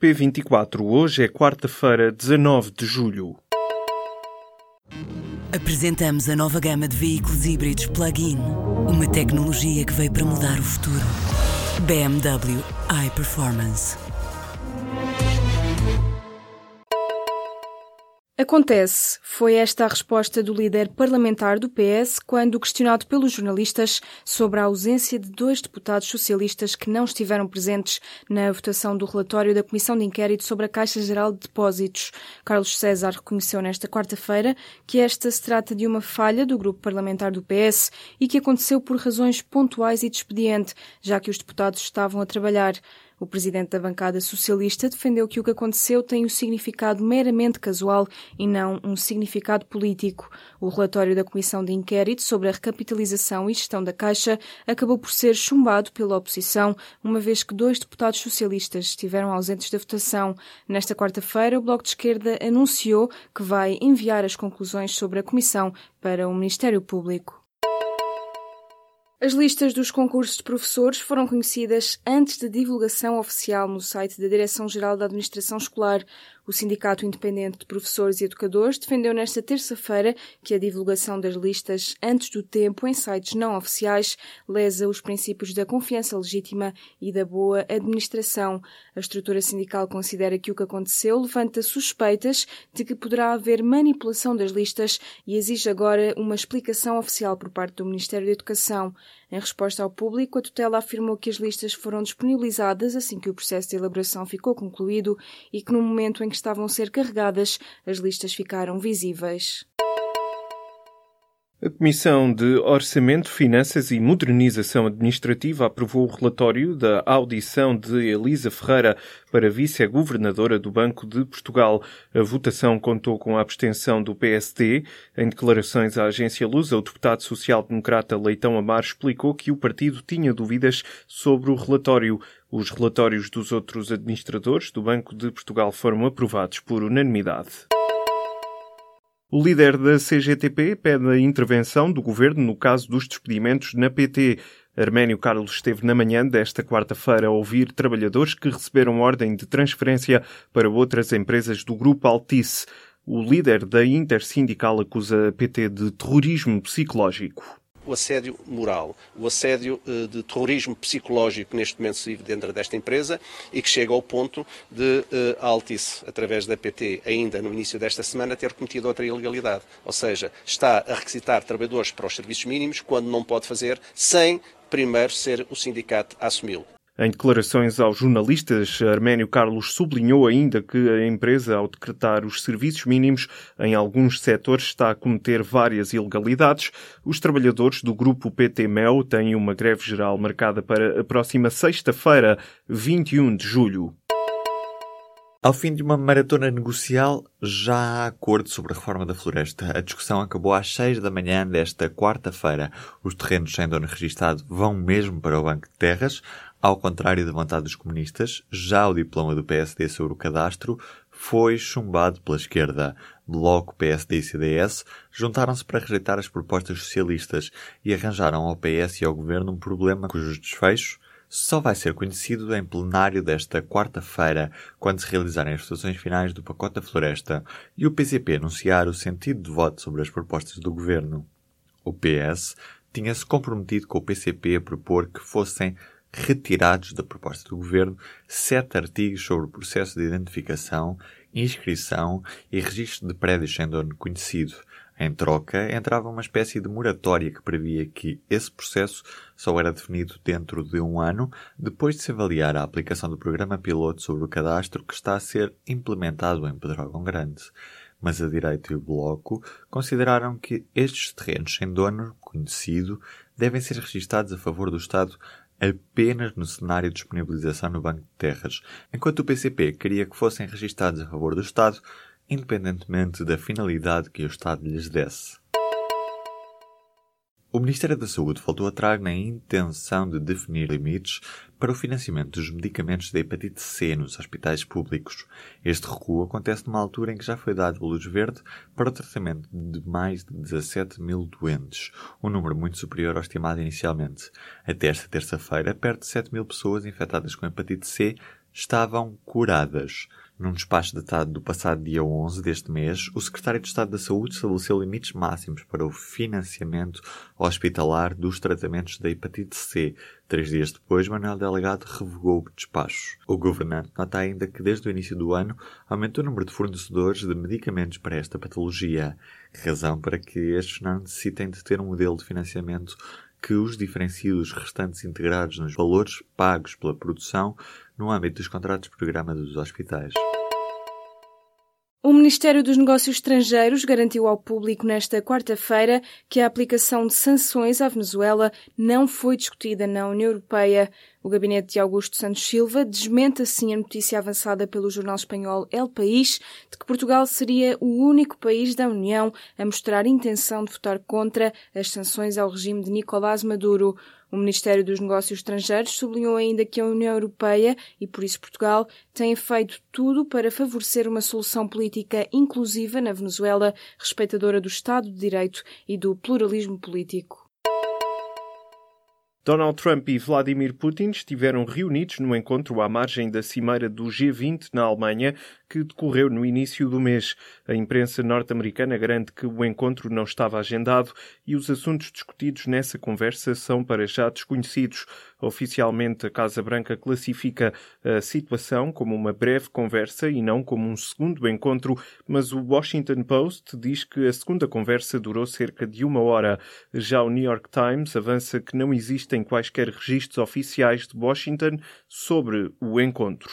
P24, hoje é quarta-feira, 19 de julho. Apresentamos a nova gama de veículos híbridos plug-in. Uma tecnologia que veio para mudar o futuro. BMW iPerformance. Acontece. Foi esta a resposta do líder parlamentar do PS quando questionado pelos jornalistas sobre a ausência de dois deputados socialistas que não estiveram presentes na votação do relatório da Comissão de Inquérito sobre a Caixa Geral de Depósitos. Carlos César reconheceu nesta quarta-feira que esta se trata de uma falha do grupo parlamentar do PS e que aconteceu por razões pontuais e de expediente, já que os deputados estavam a trabalhar. O presidente da bancada socialista defendeu que o que aconteceu tem um significado meramente casual e não um significado político. O relatório da Comissão de Inquérito sobre a recapitalização e gestão da Caixa acabou por ser chumbado pela oposição, uma vez que dois deputados socialistas estiveram ausentes da votação. Nesta quarta-feira, o Bloco de Esquerda anunciou que vai enviar as conclusões sobre a Comissão para o Ministério Público. As listas dos concursos de professores foram conhecidas antes da divulgação oficial no site da Direção-Geral da Administração Escolar. O Sindicato Independente de Professores e Educadores defendeu nesta terça-feira que a divulgação das listas antes do tempo em sites não oficiais lesa os princípios da confiança legítima e da boa administração. A estrutura sindical considera que o que aconteceu levanta suspeitas de que poderá haver manipulação das listas e exige agora uma explicação oficial por parte do Ministério da Educação. Em resposta ao público, a tutela afirmou que as listas foram disponibilizadas assim que o processo de elaboração ficou concluído e que no momento em que estavam a ser carregadas, as listas ficaram visíveis. A Comissão de Orçamento, Finanças e Modernização Administrativa aprovou o relatório da audição de Elisa Ferreira para vice-governadora do Banco de Portugal. A votação contou com a abstenção do PSD. Em declarações à agência Lusa, o deputado social-democrata Leitão Amar explicou que o partido tinha dúvidas sobre o relatório. Os relatórios dos outros administradores do Banco de Portugal foram aprovados por unanimidade. O líder da CGTP pede a intervenção do governo no caso dos despedimentos na PT. Arménio Carlos esteve na manhã desta quarta-feira a ouvir trabalhadores que receberam ordem de transferência para outras empresas do grupo Altice. O líder da Intersindical acusa a PT de terrorismo psicológico o assédio moral, o assédio uh, de terrorismo psicológico que neste momento se vive dentro desta empresa e que chega ao ponto de a Altice, através da PT, ainda no início desta semana, ter cometido outra ilegalidade. Ou seja, está a requisitar trabalhadores para os serviços mínimos quando não pode fazer sem primeiro ser o sindicato a assumi-lo. Em declarações aos jornalistas, Arménio Carlos sublinhou ainda que a empresa, ao decretar os serviços mínimos em alguns setores, está a cometer várias ilegalidades. Os trabalhadores do grupo PT-MEL têm uma greve geral marcada para a próxima sexta-feira, 21 de julho. Ao fim de uma maratona negocial, já há acordo sobre a reforma da floresta. A discussão acabou às 6 da manhã desta quarta-feira. Os terrenos sem dono registado vão mesmo para o Banco de Terras. Ao contrário da vontade dos comunistas, já o diploma do PSD sobre o cadastro foi chumbado pela esquerda. Bloco, PSD e CDS juntaram-se para rejeitar as propostas socialistas e arranjaram ao PS e ao governo um problema cujos desfechos só vai ser conhecido em plenário desta quarta-feira, quando se realizarem as votações finais do pacote da floresta e o PCP anunciar o sentido de voto sobre as propostas do governo. O PS tinha-se comprometido com o PCP a propor que fossem retirados da proposta do Governo sete artigos sobre o processo de identificação, inscrição e registro de prédios sem dono conhecido. Em troca, entrava uma espécie de moratória que previa que esse processo só era definido dentro de um ano, depois de se avaliar a aplicação do programa piloto sobre o cadastro que está a ser implementado em Pedrógão Grande. Mas a direita e o Bloco consideraram que estes terrenos sem dono conhecido devem ser registados a favor do Estado apenas no cenário de disponibilização no Banco de Terras, enquanto o PCP queria que fossem registados a favor do Estado, independentemente da finalidade que o Estado lhes desse. O Ministério da Saúde voltou atrás na intenção de definir limites para o financiamento dos medicamentos da hepatite C nos hospitais públicos. Este recuo acontece numa altura em que já foi dado luz verde para o tratamento de mais de 17 mil doentes, um número muito superior ao estimado inicialmente. Até esta terça-feira, perto de 7 mil pessoas infectadas com hepatite C estavam curadas. Num despacho datado do passado dia 11 deste mês, o Secretário de Estado da Saúde estabeleceu limites máximos para o financiamento hospitalar dos tratamentos da hepatite C. Três dias depois, Manuel Delegado revogou o despacho. O governante nota ainda que desde o início do ano aumentou o número de fornecedores de medicamentos para esta patologia, razão para que estes não necessitem de ter um modelo de financiamento que os diferencie dos restantes integrados nos valores pagos pela produção no âmbito dos contratos de programa dos hospitais. O Ministério dos Negócios Estrangeiros garantiu ao público nesta quarta-feira que a aplicação de sanções à Venezuela não foi discutida na União Europeia. O gabinete de Augusto Santos Silva desmente assim a notícia avançada pelo jornal espanhol El País de que Portugal seria o único país da União a mostrar intenção de votar contra as sanções ao regime de Nicolás Maduro. O Ministério dos Negócios Estrangeiros sublinhou ainda que a União Europeia, e por isso Portugal, tem feito tudo para favorecer uma solução política inclusiva na Venezuela, respeitadora do Estado de Direito e do pluralismo político. Donald Trump e Vladimir Putin estiveram reunidos no encontro à margem da cimeira do G20 na Alemanha, que decorreu no início do mês. A imprensa norte-americana garante que o encontro não estava agendado e os assuntos discutidos nessa conversa são para já desconhecidos. Oficialmente, a Casa Branca classifica a situação como uma breve conversa e não como um segundo encontro, mas o Washington Post diz que a segunda conversa durou cerca de uma hora. Já o New York Times avança que não existem quaisquer registros oficiais de Washington sobre o encontro.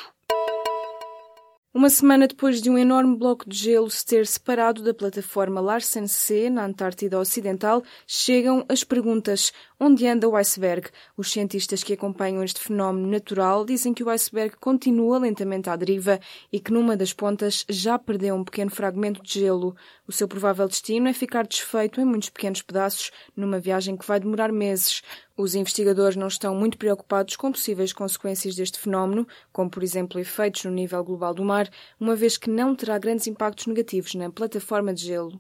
Uma semana depois de um enorme bloco de gelo se ter separado da plataforma Larsen C na Antártida Ocidental, chegam as perguntas: onde anda o iceberg? Os cientistas que acompanham este fenómeno natural dizem que o iceberg continua lentamente à deriva e que numa das pontas já perdeu um pequeno fragmento de gelo. O seu provável destino é ficar desfeito em muitos pequenos pedaços numa viagem que vai demorar meses. Os investigadores não estão muito preocupados com possíveis consequências deste fenómeno, como por exemplo efeitos no nível global do mar, uma vez que não terá grandes impactos negativos na plataforma de gelo.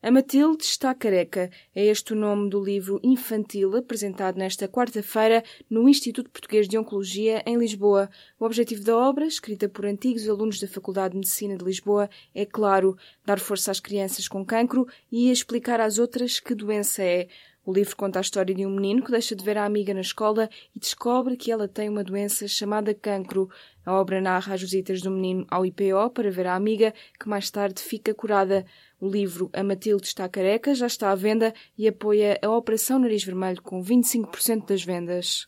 A Matilde está careca. É este o nome do livro infantil apresentado nesta quarta-feira no Instituto Português de Oncologia, em Lisboa. O objetivo da obra, escrita por antigos alunos da Faculdade de Medicina de Lisboa, é, claro, dar força às crianças com cancro e explicar às outras que doença é. O livro conta a história de um menino que deixa de ver a amiga na escola e descobre que ela tem uma doença chamada cancro. A obra narra as visitas do menino ao IPO para ver a amiga, que mais tarde fica curada. O livro A Matilde está careca já está à venda e apoia a Operação Nariz Vermelho com 25% das vendas.